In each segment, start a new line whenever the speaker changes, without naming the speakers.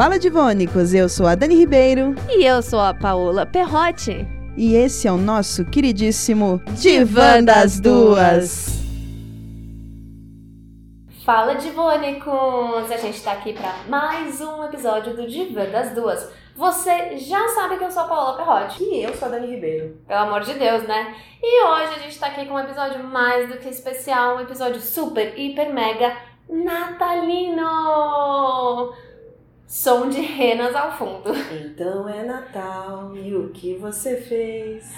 Fala Divônicos, eu sou a Dani Ribeiro.
E eu sou a Paola Perrotti.
E esse é o nosso queridíssimo Divã das Duas.
Fala Divônicos! A gente tá aqui para mais um episódio do Divã das Duas. Você já sabe que eu sou a Paola Perrotti.
E eu sou a Dani Ribeiro.
Pelo amor de Deus, né? E hoje a gente tá aqui com um episódio mais do que especial, um episódio super, hiper, mega natalino! Som de renas ao fundo.
Então é Natal e o que você fez?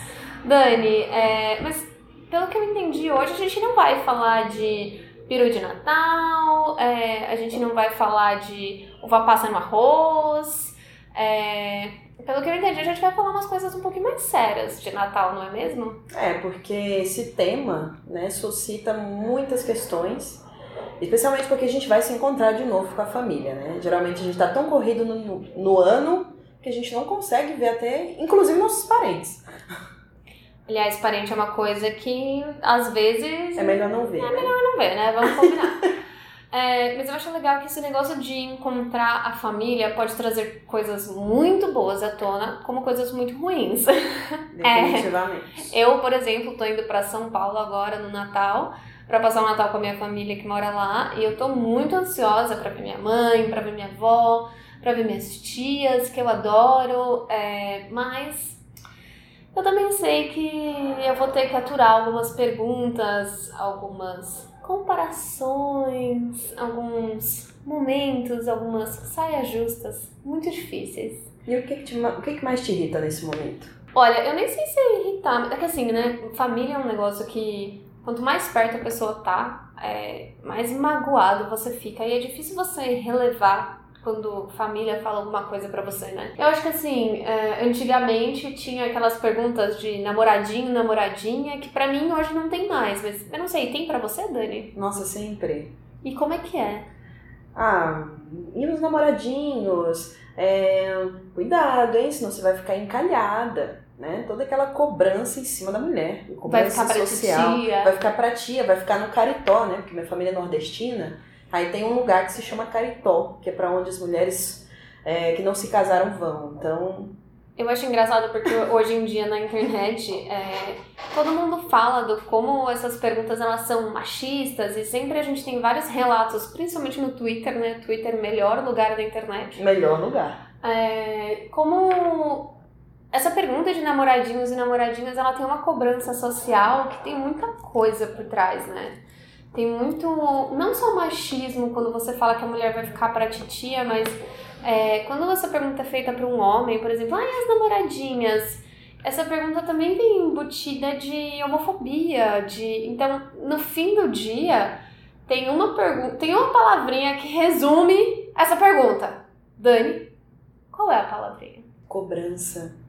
Dani, é, mas pelo que eu entendi hoje, a gente não vai falar de peru de Natal, é, a gente não vai falar de uva passa no arroz. É, pelo que eu entendi, a gente vai falar umas coisas um pouquinho mais sérias de Natal, não é mesmo?
É, porque esse tema né, suscita muitas questões, especialmente porque a gente vai se encontrar de novo com a família, né? Geralmente a gente está tão corrido no, no ano que a gente não consegue ver até, inclusive, nossos parentes.
Aliás, parente é uma coisa que às vezes.
É melhor não ver.
É
né?
melhor não ver, né? Vamos combinar. é, mas eu acho legal que esse negócio de encontrar a família pode trazer coisas muito boas à tona, como coisas muito ruins.
Definitivamente.
É, eu, por exemplo, tô indo para São Paulo agora no Natal para passar o Natal com a minha família que mora lá e eu tô muito ansiosa para ver minha mãe, para ver minha avó, para ver minhas tias que eu adoro, é, mas eu também sei que eu vou ter que aturar algumas perguntas, algumas comparações, alguns momentos, algumas saias justas muito difíceis.
E o que, que, te, o que, que mais te irrita nesse momento?
Olha, eu nem sei se é irritar, é que assim, né? Família é um negócio que quanto mais perto a pessoa tá, é, mais magoado você fica. E é difícil você relevar quando família fala alguma coisa para você, né? Eu acho que assim, é, antigamente tinha aquelas perguntas de namoradinho, namoradinha, que para mim hoje não tem mais, mas eu não sei, tem para você, Dani?
Nossa, sempre.
E como é que é?
Ah, e os namoradinhos, é, cuidado, hein, senão você vai ficar encalhada. Né? Toda aquela cobrança em cima da mulher.
Vai ficar pra
social.
tia.
Vai ficar pra tia, vai ficar no caritó, né? Porque minha família é nordestina. Aí tem um lugar que se chama Caritó, que é para onde as mulheres é, que não se casaram vão. Então.
Eu acho engraçado porque hoje em dia na internet é, todo mundo fala do como essas perguntas elas são machistas e sempre a gente tem vários relatos, principalmente no Twitter, né? Twitter melhor lugar da internet.
Melhor lugar.
É, como pergunta de namoradinhos e namoradinhas ela tem uma cobrança social que tem muita coisa por trás, né? Tem muito, não só machismo quando você fala que a mulher vai ficar pra titia, mas é, quando essa pergunta é feita para um homem, por exemplo, ah, e as namoradinhas? Essa pergunta também vem embutida de homofobia, de então no fim do dia tem uma pergunta, tem uma palavrinha que resume essa pergunta. Dani, qual é a palavrinha?
Cobrança.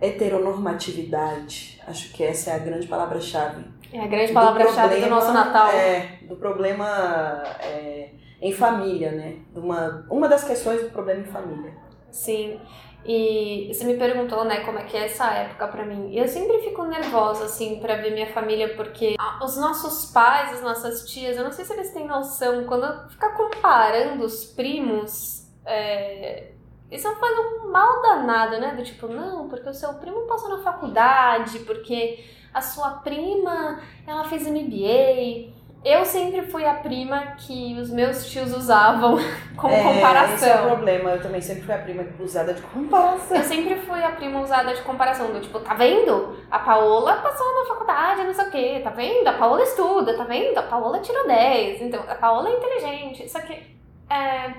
Heteronormatividade. Acho que essa é a grande palavra-chave.
É a grande palavra-chave do, do, nosso Natal.
É, do problema é, em família, né? Uma, uma das questões do problema em família.
Sim. E você me perguntou, né, como é que é essa época para mim. E eu sempre fico nervosa, assim, para ver minha família, porque os nossos pais, as nossas tias, eu não sei se eles têm noção, quando ficar comparando os primos, é, isso faz um mal danado, né? Do tipo, não, porque o seu primo passou na faculdade, porque a sua prima, ela fez MBA. Eu sempre fui a prima que os meus tios usavam como
é,
comparação.
Esse é o problema. Eu também sempre fui a prima usada de comparação.
Eu sempre fui a prima usada de comparação. Do tipo, tá vendo? A Paola passou na faculdade, não sei o quê. Tá vendo? A Paola estuda, tá vendo? A Paola tirou 10. Então, a Paola é inteligente. Só que é,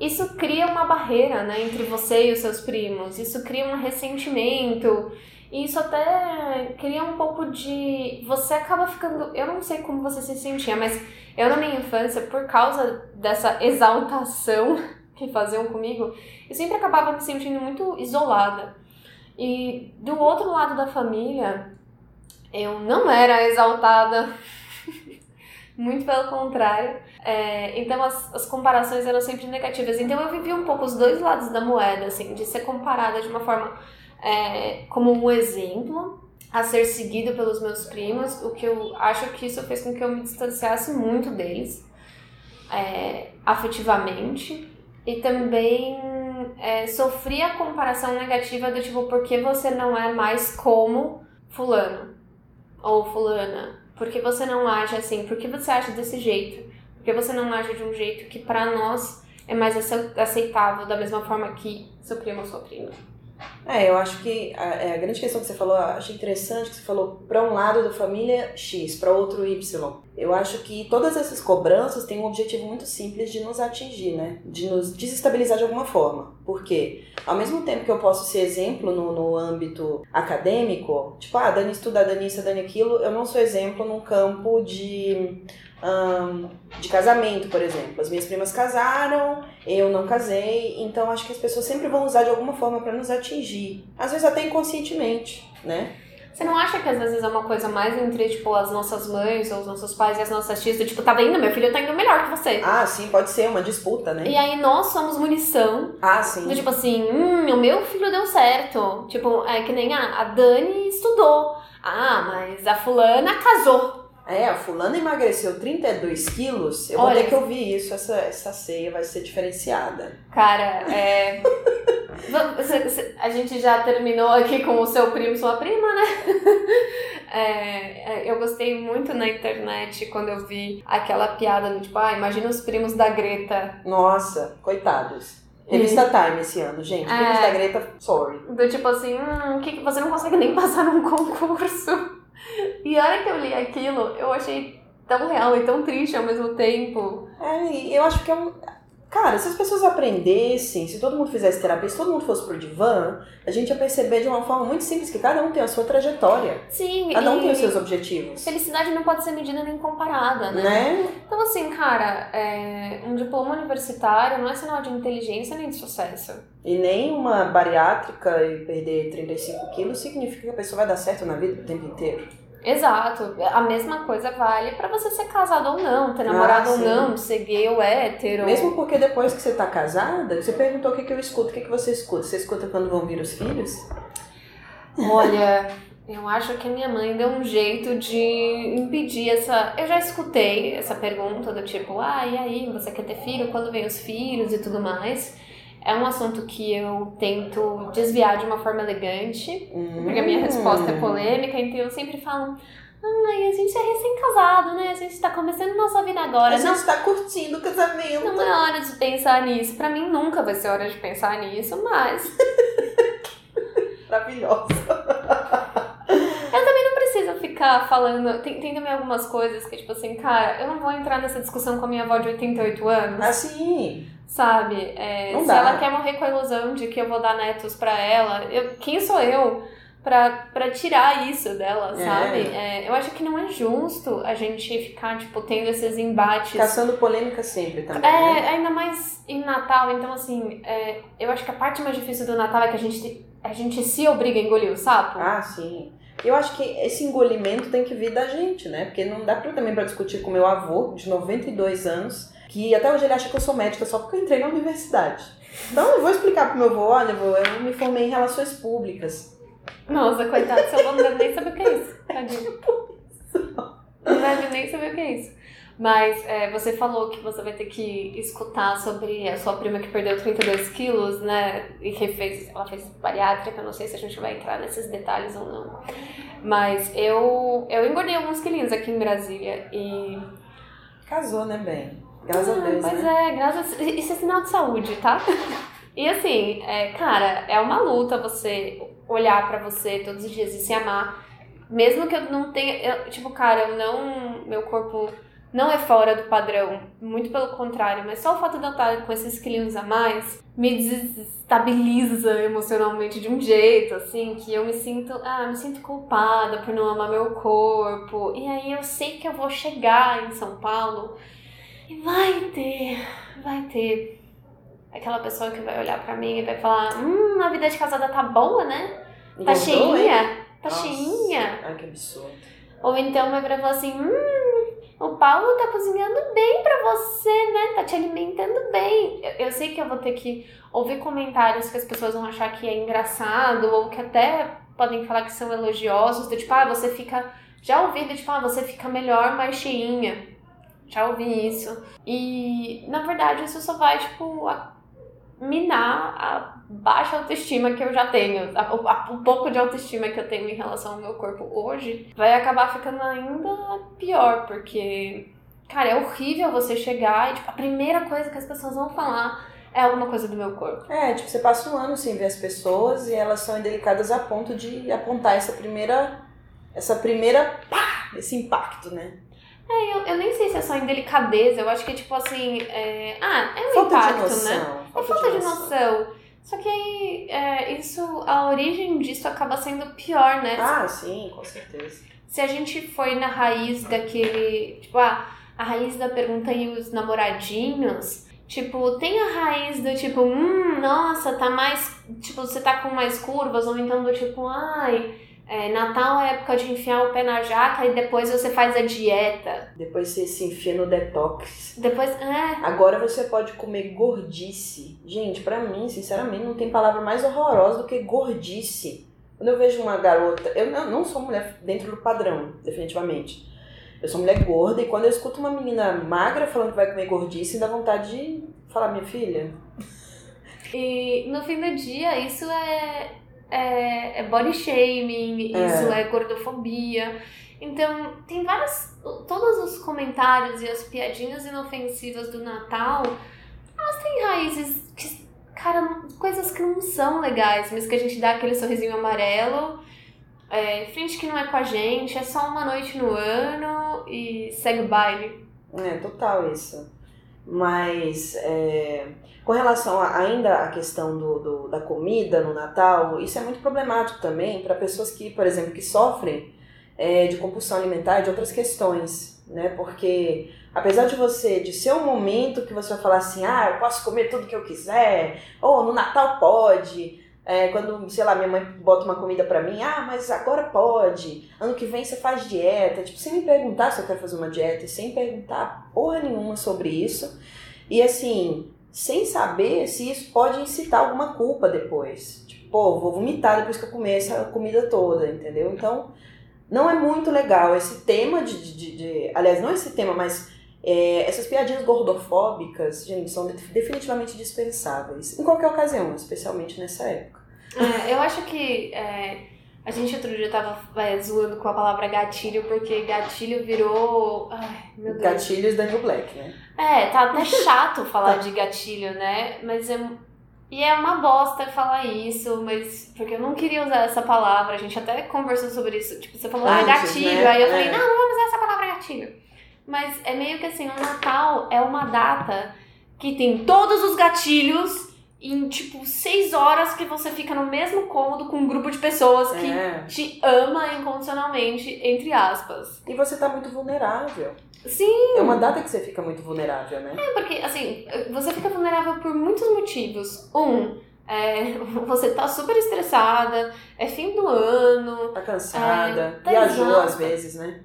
isso cria uma barreira né, entre você e os seus primos. Isso cria um ressentimento. E isso até cria um pouco de. Você acaba ficando. Eu não sei como você se sentia, mas eu na minha infância, por causa dessa exaltação que faziam comigo, eu sempre acabava me sentindo muito isolada. E do outro lado da família, eu não era exaltada, muito pelo contrário. É, então as, as comparações eram sempre negativas. Então eu vivi um pouco os dois lados da moeda, assim, de ser comparada de uma forma é, como um exemplo a ser seguido pelos meus primos, o que eu acho que isso fez com que eu me distanciasse muito deles, é, afetivamente, e também é, sofria a comparação negativa do tipo, por que você não é mais como fulano? Ou fulana? Por que você não age assim? Por que você age desse jeito? Por que você não age de um jeito que para nós é mais aceitável, da mesma forma que seu primo ou sua prima?
É, eu acho que a, é, a grande questão que você falou, achei interessante que você falou para um lado da família X, para outro Y. Eu acho que todas essas cobranças têm um objetivo muito simples de nos atingir, né? De nos desestabilizar de alguma forma. Porque, ao mesmo tempo que eu posso ser exemplo no, no âmbito acadêmico, tipo, ah, Dani estuda, Dani isso, Dani aquilo, eu não sou exemplo num campo de um, de casamento, por exemplo. As minhas primas casaram, eu não casei, então acho que as pessoas sempre vão usar de alguma forma para nos atingir, às vezes até inconscientemente, né?
Você não acha que às vezes é uma coisa mais entre, tipo, as nossas mães ou os nossos pais e as nossas tias, do tipo, tá vendo? Meu filho tá indo melhor que você.
Ah, sim, pode ser uma disputa, né?
E aí nós somos munição.
Ah, sim.
Do tipo assim, hum, o meu filho deu certo. Tipo, é que nem a, a Dani estudou. Ah, mas a fulana casou.
É, a fulana emagreceu 32 quilos. Eu Olha, vou ter que ouvir isso. Essa, essa ceia vai ser diferenciada.
Cara, é. a gente já terminou aqui com o seu primo sua prima, né? É, é, eu gostei muito na internet quando eu vi aquela piada do tipo, ah, imagina os primos da Greta.
Nossa, coitados. Revista Time esse ano, gente. Primos é, da Greta, sorry.
Do tipo assim, hum, que você não consegue nem passar num concurso. E a hora que eu li aquilo, eu achei tão real e tão triste ao mesmo tempo.
É, eu acho que é um. Cara, se as pessoas aprendessem, se todo mundo fizesse terapia, se todo mundo fosse pro divã, a gente ia perceber de uma forma muito simples que cada um tem a sua trajetória.
Sim.
Cada um tem os seus objetivos.
Felicidade não pode ser medida nem comparada, né?
né?
Então, assim, cara, é, um diploma universitário não é sinal de inteligência nem de sucesso.
E nem uma bariátrica e perder 35 quilos significa que a pessoa vai dar certo na vida o tempo inteiro.
Exato. A mesma coisa vale para você ser casado ou não, ter namorado ah, ou não, ser gay ou hétero.
Mesmo porque depois que você tá casada, você perguntou o que, que eu escuto, o que, que você escuta. Você escuta quando vão vir os filhos?
Olha, eu acho que a minha mãe deu um jeito de impedir essa. Eu já escutei essa pergunta do tipo, ah, e aí, você quer ter filho? Quando vem os filhos e tudo mais? É um assunto que eu tento desviar de uma forma elegante, hum. porque a minha resposta é polêmica, então eu sempre falo. Ai, a gente é recém-casado, né? A gente tá começando nossa vida agora.
A gente tá curtindo o casamento.
Não é hora de pensar nisso. Pra mim nunca vai ser hora de pensar nisso, mas.
Maravilhosa.
Eu também não preciso ficar falando. Tem, tem também algumas coisas que, tipo assim, cara, eu não vou entrar nessa discussão com a minha avó de 88 anos.
Ah, sim.
Sabe? É, se dá. ela quer morrer com a ilusão de que eu vou dar netos pra ela, eu, quem sou eu pra, pra tirar isso dela, é. sabe? É. eu acho que não é justo a gente ficar, tipo, tendo esses embates.
Caçando polêmica sempre também.
É,
né?
ainda mais em Natal. Então, assim, é, eu acho que a parte mais difícil do Natal é que a gente, a gente se obriga a engolir o sapo.
Ah, sim. Eu acho que esse engolimento tem que vir da gente, né? Porque não dá pra, também para discutir com meu avô, de 92 anos, que até hoje ele acha que eu sou médica só porque eu entrei na universidade. Então eu vou explicar pro meu avô, olha, avô, eu me formei em relações públicas.
Nossa, coitado, seu avô não deve nem saber o que é isso. Tadinho. Não deve nem saber o que é isso. Mas é, você falou que você vai ter que escutar sobre a sua prima que perdeu 32 quilos, né? E que fez, ela fez bariátrica, não sei se a gente vai entrar nesses detalhes ou não. Mas eu, eu engordei alguns quilinhos aqui em Brasília e...
Casou, né, bem? Graças ah, a Deus,
Pois
né?
é, graças a... Isso é sinal de saúde, tá? E assim, é, cara, é uma luta você olhar para você todos os dias e se amar. Mesmo que eu não tenha. Eu, tipo, cara, eu não. Meu corpo não é fora do padrão, muito pelo contrário, mas só o fato de eu estar com esses quilinhos a mais me desestabiliza emocionalmente de um jeito, assim, que eu me sinto, ah, me sinto culpada por não amar meu corpo. E aí eu sei que eu vou chegar em São Paulo e vai ter, vai ter aquela pessoa que vai olhar para mim e vai falar: "Hum, a vida de casada tá boa, né? Tá cheinha, tá Nossa. cheinha".
Ai, que absurdo.
Ou então vai virar falar assim: "Hum, o Paulo tá cozinhando bem para você, né? Tá te alimentando bem. Eu, eu, sei que eu vou ter que ouvir comentários que as pessoas vão achar que é engraçado ou que até podem falar que são elogiosos, do tipo, ah, você fica. Já ouvi do tipo, ah, você fica melhor, mais cheinha. Já ouvi isso. E, na verdade, isso só vai, tipo, minar a baixa autoestima que eu já tenho, a- a- o pouco de autoestima que eu tenho em relação ao meu corpo hoje, vai acabar ficando ainda pior, porque, cara, é horrível você chegar e, tipo, a primeira coisa que as pessoas vão falar é alguma coisa do meu corpo.
É, tipo, você passa um ano sem ver as pessoas e elas são indelicadas a ponto de apontar essa primeira. Essa primeira. pá! Esse impacto, né?
É, eu, eu nem sei se é só indelicadeza, eu acho que, tipo assim, é... ah, é um
falta
impacto,
de noção.
né? É falta de noção. Só que aí, é, isso, a origem disso acaba sendo pior, né?
Ah, sim, com certeza.
Se a gente foi na raiz daquele. Tipo, ah, a raiz da pergunta e os namoradinhos. Tipo, tem a raiz do tipo, hum, nossa, tá mais. Tipo, você tá com mais curvas, ou então do tipo, ai, é, Natal é época de enfiar o pé na jaca e depois você faz a dieta.
Depois você se enfia no detox.
Depois. É.
Agora você pode comer gordice. Gente, pra mim, sinceramente, não tem palavra mais horrorosa do que gordice. Quando eu vejo uma garota, eu não, não sou mulher dentro do padrão, definitivamente. Eu sou mulher gorda e quando eu escuto uma menina magra falando que vai comer gordice, dá vontade de falar, minha filha.
E no fim do dia, isso é, é, é body shaming,
É.
isso é gordofobia. Então, tem vários. Todos os comentários e as piadinhas inofensivas do Natal, elas têm raízes que, cara, coisas que não são legais, mas que a gente dá aquele sorrisinho amarelo, é, finge que não é com a gente, é só uma noite no ano e segue o baile.
É, total isso. Mas é, com relação a- ainda à questão do, do- da comida no Natal, isso é muito problemático também para pessoas que, por exemplo, que sofrem é, de compulsão alimentar e de outras questões, né? Porque apesar de você, de ser um momento que você vai falar assim, ah, eu posso comer tudo que eu quiser, ou no Natal pode, é, quando, sei lá, minha mãe bota uma comida pra mim, ah, mas agora pode, ano que vem você faz dieta, tipo, sem me perguntar se eu quero fazer uma dieta, sem perguntar porra nenhuma sobre isso, e assim, sem saber se isso pode incitar alguma culpa depois, tipo, pô, vou vomitar depois que eu comer essa comida toda, entendeu? Então, não é muito legal esse tema de, de, de- de- aliás, não esse tema, mas é, essas piadinhas gordofóbicas, gente, são de- definitivamente dispensáveis, em qualquer ocasião, especialmente nessa época.
É, eu acho que é, a gente outro dia tava é, zoando com a palavra gatilho, porque gatilho virou. Ai, meu Deus.
Gatilhos Daniel Black, né?
É, tá até chato falar de gatilho, né? Mas é. E é uma bosta falar isso, mas. Porque eu não queria usar essa palavra, a gente até conversou sobre isso. Tipo, você falou, ah,
Antes,
gatilho.
né?
Aí eu falei,
É.
não, não vamos usar essa palavra gatilho. Mas é meio que assim, o Natal é uma data que tem todos os gatilhos em, tipo, seis horas que você fica no mesmo cômodo com um grupo de pessoas que
É.
te ama incondicionalmente, entre aspas.
E você tá muito vulnerável.
Sim,
É uma data que você fica muito vulnerável, né?
É porque, assim, você fica vulnerável por muitos motivos. Um, é, você tá super estressada, é fim do ano,
Tá cansada,
É, tá
viajou
exausta.
às vezes, né?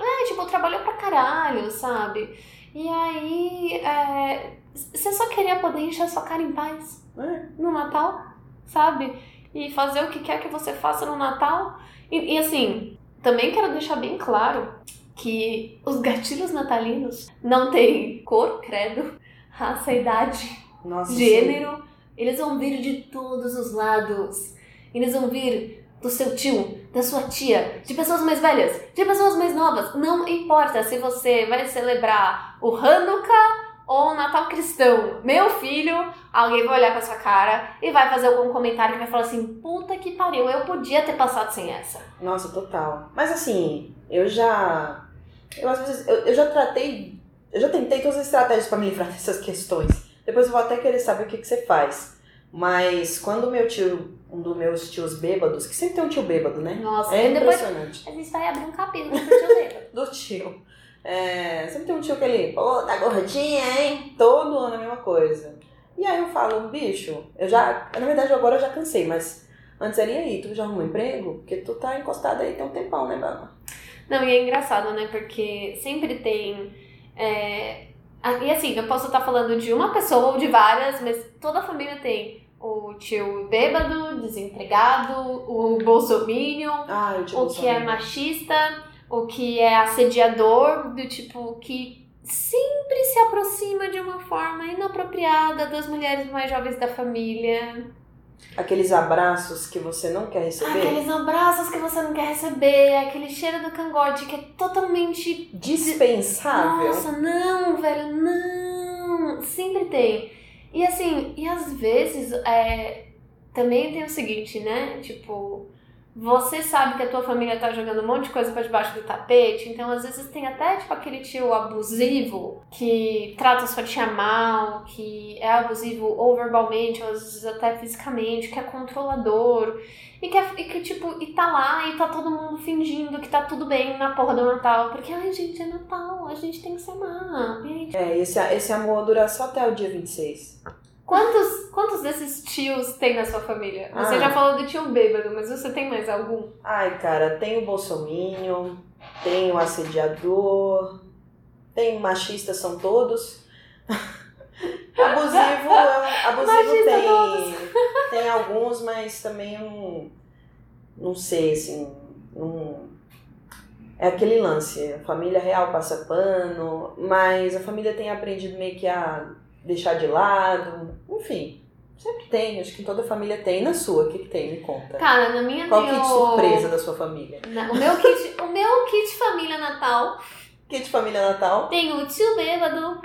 é, tipo, trabalhou pra caralho, sabe? E aí, é, você só queria poder encher sua cara em paz
É.
no Natal, sabe? E fazer o que quer que você faça no Natal. E, e, assim, também quero deixar bem claro que os gatilhos natalinos não têm cor, credo, raça, idade,
Nossa,
gênero. Eles vão vir de todos os lados. Eles vão vir do seu tio, da sua tia, de pessoas mais velhas, de pessoas mais novas. Não importa se você vai celebrar o Hanukkah ou Natal cristão. Meu filho, alguém vai olhar pra sua cara e vai fazer algum comentário que vai falar assim: puta que pariu, eu podia ter passado sem essa.
Nossa, total. Mas assim, eu já. Eu às vezes. Eu, eu já tratei. Eu já tentei todas as estratégias pra me livrar dessas questões. Depois eu vou até querer saber o que, que você faz. Mas quando meu tio, um dos meus tios bêbados, que sempre tem um tio bêbado, né?
Nossa,
É
e depois
impressionante.
a gente vai abrir um capítulo pro tio Leva.
Do tio. É, sempre tem um tio que ele, pô, tá gordinha, hein? Todo ano a mesma coisa. E aí eu falo, bicho, eu já. Na verdade agora eu já cansei, mas antes era e aí, tu já arrumou emprego? Porque tu tá encostada aí tem um tempão, né, Bama?
Não, e é engraçado, né? Porque sempre tem. é, E assim, eu posso estar falando de uma pessoa ou de várias, mas toda a família tem o tio bêbado, desempregado, o bolsominion,
Ah, eu
o que é machista, o que é assediador, do tipo que sempre se aproxima de uma forma inapropriada das mulheres mais jovens da família.
Aqueles abraços que você não quer receber.
Aqueles abraços que você não quer receber, aquele cheiro do cangote que é totalmente.
Dispensável.
Nossa, não, velho, não. Sempre tem. E assim, e às vezes é, também tem o seguinte, né? Tipo, você sabe que a tua família tá jogando um monte de coisa pra debaixo do tapete, então às vezes tem até tipo aquele tio abusivo que trata sua tia mal, que é abusivo ou verbalmente, ou às vezes até fisicamente, que é controlador. E que, é, e que, tipo, e tá lá e tá todo mundo fingindo que tá tudo bem na porra do Natal. Porque, ai, gente, é Natal, a gente tem que se amar.
É, esse, esse amor dura só até o dia 26.
Quantos, quantos desses tios tem na sua família? Você
Ah.
já falou do tio bêbado, mas você tem mais algum?
Ai, cara, tem o bolsominion, tem o assediador, tem o machista, são todos. abusivo, abusivo tem,
todos.
tem alguns, mas também eu não, não sei, assim, não... É aquele lance, a família real passa pano, mas a família tem aprendido meio que a deixar de lado, enfim, sempre tem, acho que toda família tem. Na sua, o que, que tem? Me conta.
Cara, na minha
Qual
tem
kit surpresa da sua família?
Na- o meu kit, o meu kit família Natal
Kit família Natal?
tem o tio bêbado,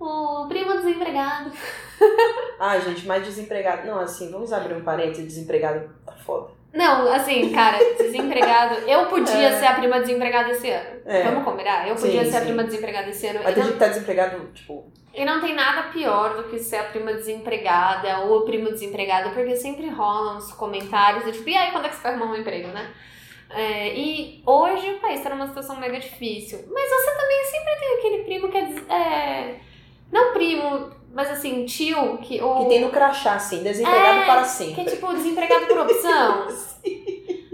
o primo desempregado.
Ah, gente, mais desempregado. Não, assim, vamos abrir um parênteses, desempregado tá foda.
Não, assim, cara, desempregado. Eu podia
É.
ser a prima desempregada esse ano.
É.
Vamos combinar? Eu
Sim,
podia ser a
sim.
prima desempregada esse ano.
Mas tem
não,
gente que tá desempregado, tipo,
e não tem nada pior do que ser a prima desempregada ou o primo desempregado, porque sempre rolam uns comentários do tipo, e aí, quando é que você vai arrumar um emprego, né? É, e hoje o país tá numa situação mega difícil. Mas você também sempre tem aquele primo que é. é não primo, mas assim, tio, que. Ou,
que tem no crachá, assim, desempregado
É,
para
que é
sempre.
tipo desempregado por opção.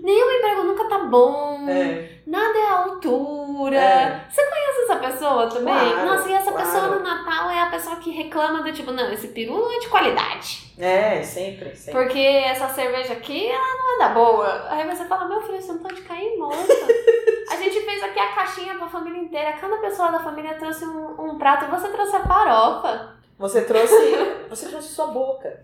Nenhum emprego nunca tá bom.
É,
Nada é à altura.
É.
Você conhece essa pessoa também?
Claro,
Nossa, e essa
claro.
pessoa no Natal é a pessoa que reclama do tipo, não, esse peru não é de qualidade.
é, sempre, sempre.
Porque essa cerveja aqui, ela não é da boa. Aí você fala, meu filho, você não pode cair morto. a gente fez aqui a caixinha pra família inteira. Cada pessoa da família trouxe um, um prato. Você trouxe a farofa.
Você trouxe, você trouxe sua boca,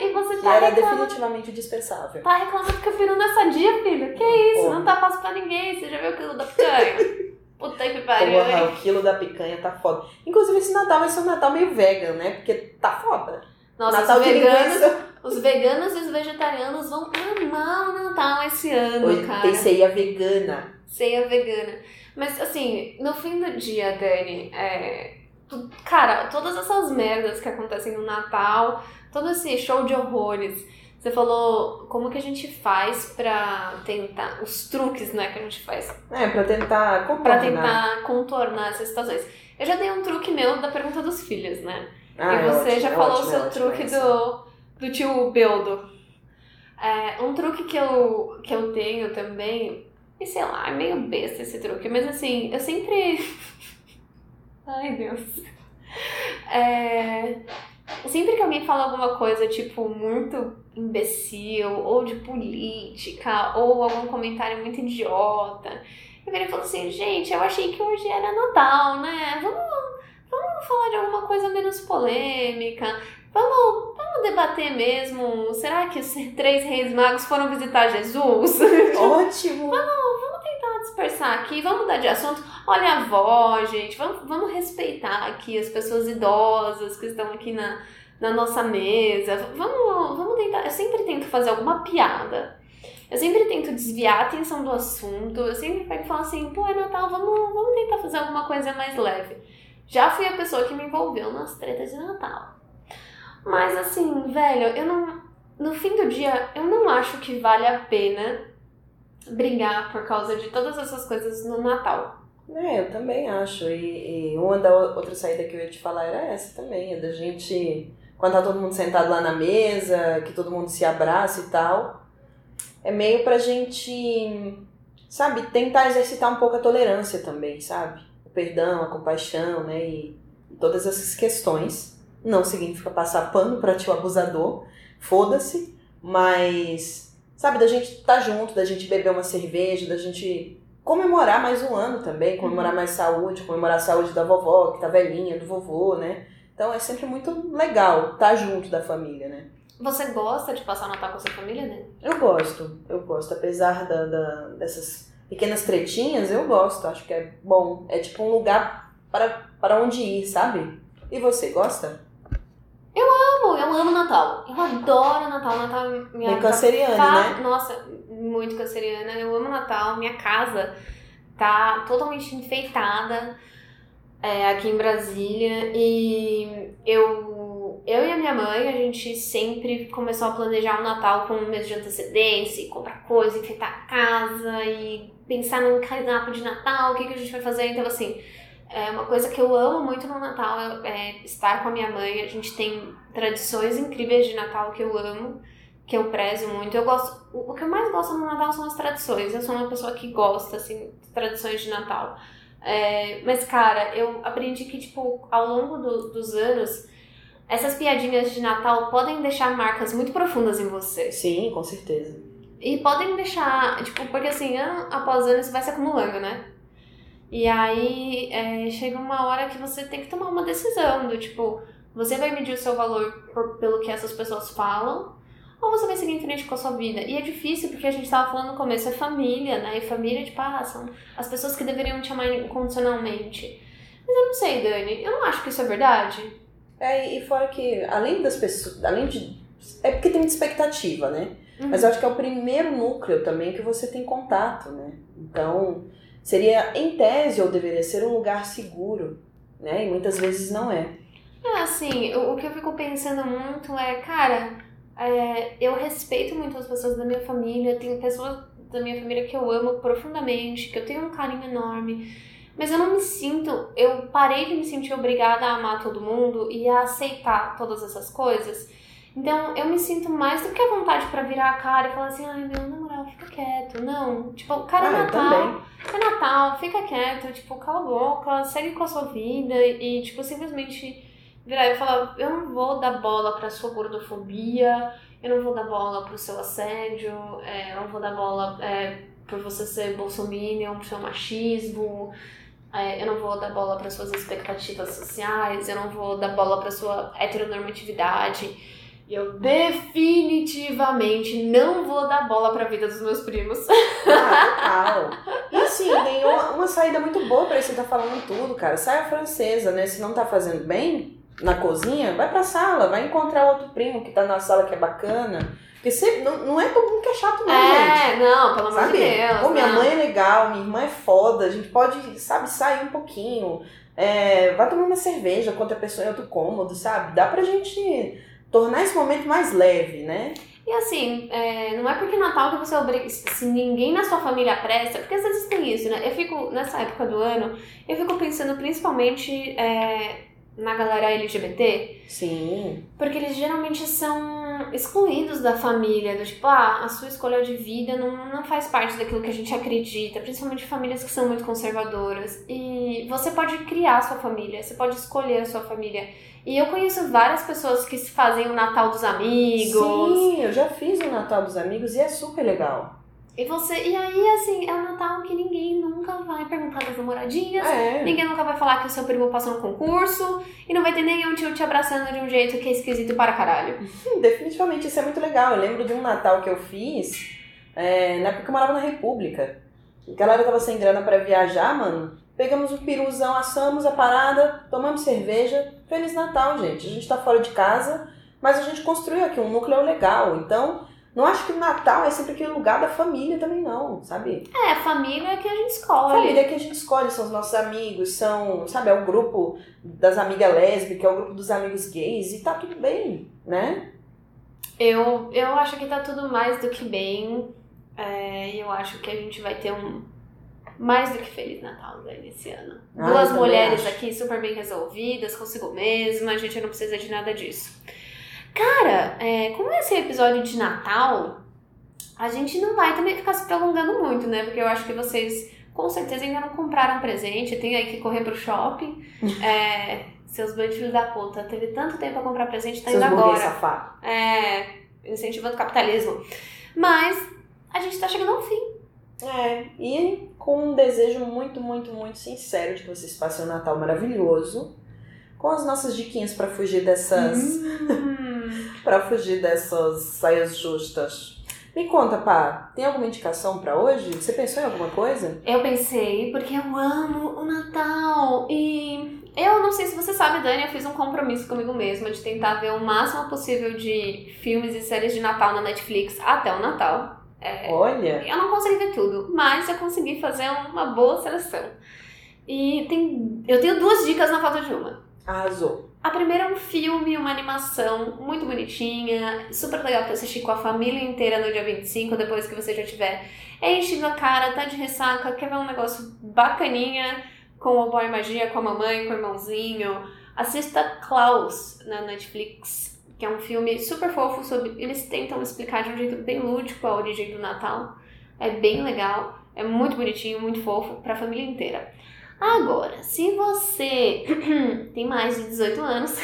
E você
que
tá
era
reclamando.
definitivamente dispensável.
Tá reclamando que o peru não é sadia, filho. Que isso? Não tá fácil pra ninguém. Você já viu o quilo da picanha? Puta que pariu,
Porra, o quilo da picanha tá foda. Inclusive, esse Natal vai ser um Natal meio vegan, né? Porque tá foda.
Nossa,
Natal
os veganos,
linguiça.
os veganos e os vegetarianos vão amar o Natal esse ano,
Hoje
cara.
tem ceia vegana.
Ceia vegana. Mas assim, no fim do dia, Dani, é, tu- cara, todas essas merdas que acontecem no Natal, todo esse show de horrores. Você falou como que a gente faz pra tentar. Os truques, né, que a gente faz
É, pra tentar
pra
contornar.
tentar contornar essas situações. Eu já dei um truque meu da pergunta dos filhos, né?
Ah,
e
é
você
ótimo,
já
é
falou
ótimo,
o seu
é
truque do, do tio Beldo. É, um truque que eu, que eu tenho também, e sei lá, é meio besta esse truque, mas assim, eu sempre. Ai, Deus. É, sempre que alguém fala alguma coisa, tipo, muito imbecil, ou de política, ou algum comentário muito idiota, eu virei e falo assim, gente, eu achei que hoje era Natal, né? Vamos, vamos falar de alguma coisa menos polêmica. Vamos, vamos debater mesmo. Será que os três reis magos foram visitar Jesus?
Ótimo!
tentar dispersar aqui, vamos mudar de assunto. Olha a avó, gente, vamos, vamos respeitar aqui as pessoas idosas que estão aqui na, na nossa mesa. Vamos, vamos tentar. Eu sempre tento fazer alguma piada. Eu sempre tento desviar a atenção do assunto. Eu sempre pego e falo assim, pô, é Natal, vamos, vamos tentar fazer alguma coisa mais leve. Já fui a pessoa que me envolveu nas tretas de Natal. Mas assim, velho, eu não. No fim do dia, eu não acho que vale a pena brigar por causa de todas essas coisas no Natal.
É, eu também acho. E, e uma da outra saída que eu ia te falar era essa também, é da gente, quando tá todo mundo sentado lá na mesa, que todo mundo se abraça e tal, é meio pra gente, sabe, tentar exercitar um pouco a tolerância também, sabe? O perdão, a compaixão, né? E, e todas essas questões. Não significa passar pano pra tio abusador, foda-se, mas, sabe, da gente estar tá junto, da gente beber uma cerveja, da gente comemorar mais um ano também, comemorar mais saúde, comemorar a saúde da vovó, que tá velhinha, do vovô, né? Então é sempre muito legal estar junto da família, né?
Você gosta de passar o Natal com a sua família, né?
Eu gosto, eu gosto. Apesar da, da- dessas pequenas tretinhas, eu gosto. Acho que é bom. É tipo um lugar para, para onde ir, sabe? E você, gosta?
Eu amo Natal. Eu adoro Natal. Natal é minha
Bem canceriana,
fa-
né?
Nossa, muito canceriana. Eu amo Natal. Minha casa tá totalmente enfeitada é, aqui em Brasília. E eu, eu e a minha mãe, a gente sempre começou a planejar o Natal com um mês de antecedência, e comprar coisa, enfeitar a casa e pensar no cardápio de Natal, o que, que a gente vai fazer. Então, assim, é uma coisa que eu amo muito no Natal é, é estar com a minha mãe. A gente tem tradições incríveis de Natal que eu amo, que eu prezo muito. Eu gosto. O o que eu mais gosto no Natal são as tradições. Eu sou uma pessoa que gosta, assim, de tradições de Natal. É, mas, cara, eu aprendi que, tipo, ao longo do- dos anos, essas piadinhas de Natal podem deixar marcas muito profundas em você.
Sim, com certeza.
E podem deixar, tipo, porque assim, ano após ano isso vai se acumulando, né? E aí é, chega uma hora que você tem que tomar uma decisão do tipo, você vai medir o seu valor por- pelo que essas pessoas falam, ou você vai seguir em frente com a sua vida. E é difícil porque a gente tava falando no começo, é família, né? E família, tipo, ah, são as pessoas que deveriam te amar incondicionalmente. Mas eu não sei, Dani, eu não acho que isso é verdade.
É, e fora que, além das pessoas. Além de. É porque tem muita expectativa, né? Mas eu acho que é o primeiro núcleo também que você tem contato, né? Então, seria, em tese, ou deveria ser um lugar seguro, né? E muitas vezes não é.
É, assim, o, que eu fico pensando muito é, cara, é, eu respeito muito as pessoas da minha família, tem pessoas da minha família que eu amo profundamente, que eu tenho um carinho enorme, mas eu não me sinto, eu parei de me sentir obrigada a amar todo mundo e a aceitar todas essas coisas. Então eu me sinto mais do que à vontade pra virar a cara e falar assim, ai meu, na moral, fica quieto. Não, tipo, cara, é
ah, eu
Natal. É Natal, fica quieto, tipo, cala a boca, segue com a sua vida e, tipo, simplesmente virar e falar: eu não vou dar bola pra sua gordofobia, eu não vou dar bola pro seu assédio, é, eu não vou dar bola é, por você ser bolsominion, pro seu machismo, é, eu não vou dar bola para suas expectativas sociais, eu não vou dar bola pra sua heteronormatividade. E eu definitivamente não vou dar bola pra vida dos meus primos.
Ah, total. E assim, tem uma, uma saída muito boa pra isso tá falando tudo, cara. Saia francesa, né? Se não tá fazendo bem na cozinha, vai pra sala, vai encontrar outro primo que tá na sala que é bacana. Porque você, não, não é todo mundo que é chato, não, gente.
É, não, pelo amor de Deus.
Pô, minha
não.
mãe é legal, minha irmã é foda, a gente pode, sabe, sair um pouquinho. É, vai tomar uma cerveja com outra pessoa em outro cômodo, sabe? Dá pra gente tornar esse momento mais leve, né?
E assim, é, não é porque Natal que você obriga. Se ninguém na sua família presta, porque às vezes tem isso, né? Eu fico, nessa época do ano, eu fico pensando principalmente é, na galera LGBT,
Sim.
porque eles geralmente são excluídos da família, do tipo, ah, a sua escolha de vida não, não faz parte daquilo que a gente acredita, principalmente famílias que são muito conservadoras. E você pode criar a sua família, você pode escolher a sua família. E eu conheço várias pessoas que fazem o Natal dos amigos.
Sim, eu já fiz o Natal dos Amigos e é super legal.
E você. E aí, assim, nunca vai perguntar das namoradinhas.
É.
Ninguém nunca vai falar que o seu primo passou no concurso. E não vai ter nenhum tio te abraçando de um jeito que é esquisito para caralho.
Sim, definitivamente, isso é muito legal. Eu lembro de um Natal que eu fiz é, na época que eu morava na República. A galera tava sem grana pra viajar, mano. Pegamos um piruzão, assamos a parada, tomamos cerveja. Feliz Natal, gente. A gente tá fora de casa, mas a gente construiu aqui um núcleo legal. Então, não acho que o Natal é sempre aquele lugar da família também, não, sabe?
É, a família que a gente escolhe.
Família que a gente escolhe são os nossos amigos, são, sabe, é o grupo das amigas lésbicas, é o grupo dos amigos gays, e tá tudo bem, né?
Eu, eu acho que tá tudo mais do que bem. É, E eu acho que a gente vai ter um mais do que Feliz Natal né, esse ano.
Ah,
Duas mulheres
acho.
aqui super bem resolvidas, consigo mesma, a gente não precisa de nada disso. Cara, é, como esse é episódio de Natal, a gente não vai também ficar se prolongando muito, né? Porque eu acho que vocês com certeza ainda não compraram presente, tem aí que correr pro shopping. É, seus bandidos da puta, teve tanto tempo pra comprar presente, tá
Seus
indo agora.
safados.
É, incentivando o capitalismo. Mas a gente tá chegando ao fim.
É, e com um desejo muito, muito, muito sincero de que vocês passem um Natal maravilhoso, com as nossas diquinhas para fugir dessas.
Hum.
Para fugir dessas saias justas. Me conta, pá, tem alguma indicação para hoje? Você pensou em alguma coisa?
Eu pensei, porque eu amo o Natal. E eu não sei se você sabe, Dani, eu fiz um compromisso comigo mesma de tentar ver o máximo possível de filmes e séries de Natal na Netflix até o Natal. É,
Olha,
eu não consegui ver tudo, mas eu consegui fazer uma boa seleção. E tem, eu tenho duas dicas na falta de uma.
arrasou.
A primeira é um filme, uma animação muito bonitinha, super legal pra assistir com a família inteira no dia 25, depois que você já tiver enchido a cara, tá de ressaca, quer ver um negócio bacaninha com o Boy Magia, com a mamãe, com o irmãozinho. Assista Klaus na Netflix, que é um filme super fofo sobre. Eles tentam explicar de um jeito bem lúdico a origem do Natal. É bem legal, é muito bonitinho, muito fofo, pra família inteira. Agora, se você tem mais de 18 anos,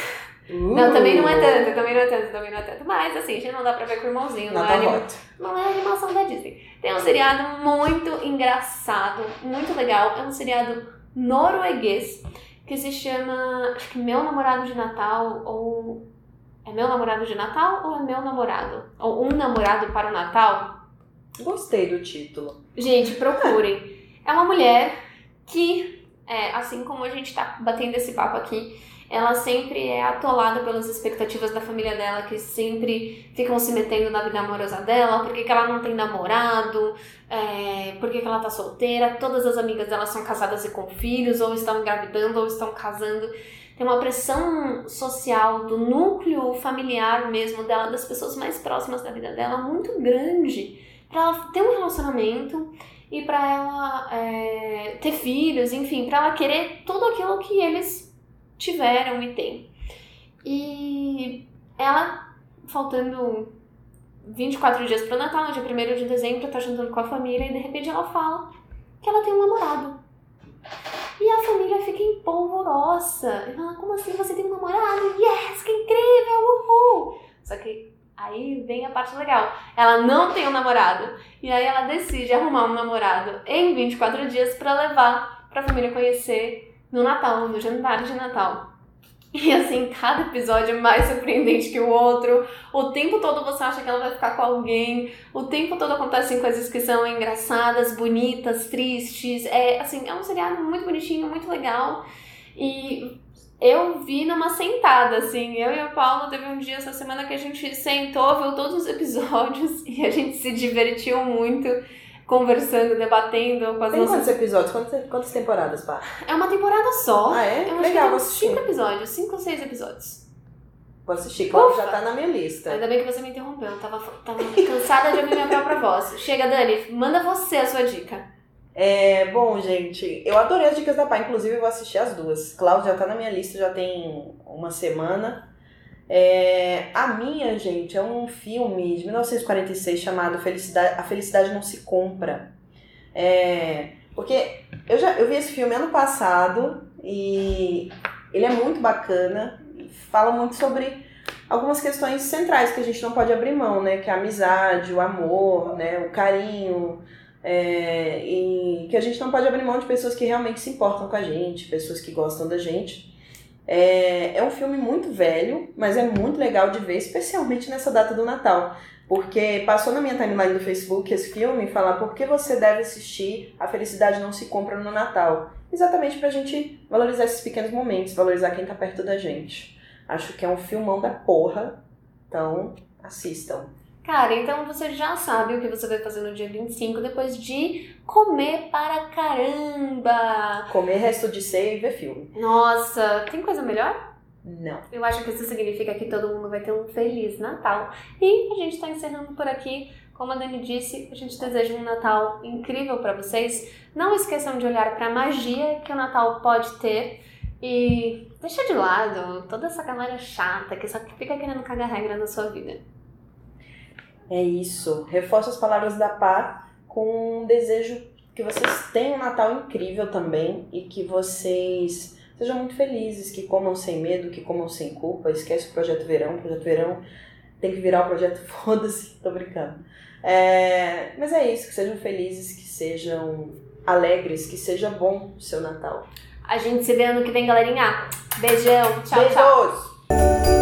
não, também não é tanto, também não é tanto, também não é tanto. Mas assim, gente não dá pra ver com o irmãozinho, não é,
Natal
anima- não é animação da Disney. Tem um seriado muito engraçado, muito legal. É um seriado norueguês que se chama, acho que Meu Namorado de Natal ou é Meu Namorado de Natal ou é Meu Namorado? Ou Um Namorado para o Natal?
Gostei do título.
Gente, procurem. É uma mulher que, é, assim como a gente tá batendo esse papo aqui, ela sempre é atolada pelas expectativas da família dela, que sempre ficam se metendo na vida amorosa dela, por que que ela não tem namorado, é, que ela tá solteira, todas as amigas dela são casadas e com filhos, ou estão engravidando, ou estão casando. Tem uma pressão social do núcleo familiar mesmo dela, das pessoas mais próximas da vida dela, muito grande pra ela ter um relacionamento e pra ela é, ter filhos, enfim, pra ela querer tudo aquilo que eles tiveram e têm. E ela, faltando 24 dias pro Natal, no dia 1 de dezembro, tá jantando com a família e de repente ela fala que ela tem um namorado. E a família fica em polvorosa. E fala, como assim você tem um namorado? Yes, que incrível, uhul! Só que aí vem a parte legal. Ela não tem um namorado. E aí ela decide arrumar um namorado em 24 dias pra levar pra família conhecer no Natal, no jantar de Natal. E assim, cada episódio é mais surpreendente que o outro. O tempo todo você acha que ela vai ficar com alguém. O tempo todo acontecem coisas que são engraçadas, bonitas, tristes. É assim, é um seriado muito bonitinho, muito legal. E eu vi numa sentada, assim. Eu e o Paulo teve um dia essa semana que a gente sentou, viu todos os episódios e a gente se divertiu muito conversando, debatendo com as
Tem
nossas.
quantos episódios? Quantas, quantas temporadas, pá?
É uma temporada só.
Ah, é?
Eu
Legal, vou assistir.
cinco episódios, cinco ou seis episódios.
Vou assistir. Cláudio já tá na minha lista.
Ainda bem que você me interrompeu, eu tava, tava cansada de ouvir minha própria voz. Chega, Dani, manda você a sua dica.
É, bom, gente, eu adorei as dicas da Pá, inclusive eu vou assistir as duas. Cláudio já tá na minha lista, já tem uma semana. É, a minha, gente, é um filme de 1946 chamado Felicidade, A Felicidade Não Se Compra. É, porque eu já eu vi esse filme ano passado e ele é muito bacana, fala muito sobre algumas questões centrais que a gente não pode abrir mão, né? Que é a amizade, o amor, né? o carinho, é, e que a gente não pode abrir mão de pessoas que realmente se importam com a gente, pessoas que gostam da gente. É, é um filme muito velho, mas é muito legal de ver, especialmente nessa data do Natal. Porque passou na minha timeline do Facebook esse filme falar por que você deve assistir A Felicidade Não Se Compra no Natal. Exatamente pra gente valorizar esses pequenos momentos, valorizar quem tá perto da gente. Acho que é um filmão da porra, então assistam.
Cara, então você já sabe o que você vai fazer no dia 25 depois de comer para caramba.
Comer resto de ceia e ver filme.
Nossa, tem coisa melhor?
Não.
Eu acho que isso significa que todo mundo vai ter um Feliz Natal. E a gente tá encerrando por aqui. Como a Dani disse, a gente deseja um Natal incrível para vocês. Não esqueçam de olhar para a magia que o Natal pode ter. E deixa de lado toda essa galera chata que só fica querendo cagar regra na sua vida.
É isso. Reforço as palavras da Pá com um desejo que vocês tenham um Natal incrível também e que vocês sejam muito felizes, que comam sem medo, que comam sem culpa. Esquece o Projeto Verão. O Projeto Verão tem que virar o Projeto Foda-se. Tô brincando. É, Mas é isso. Que sejam felizes, que sejam alegres, que seja bom o seu Natal.
A gente se vê ano que vem, galerinha. Beijão. Tchau, tchau.
Beijos!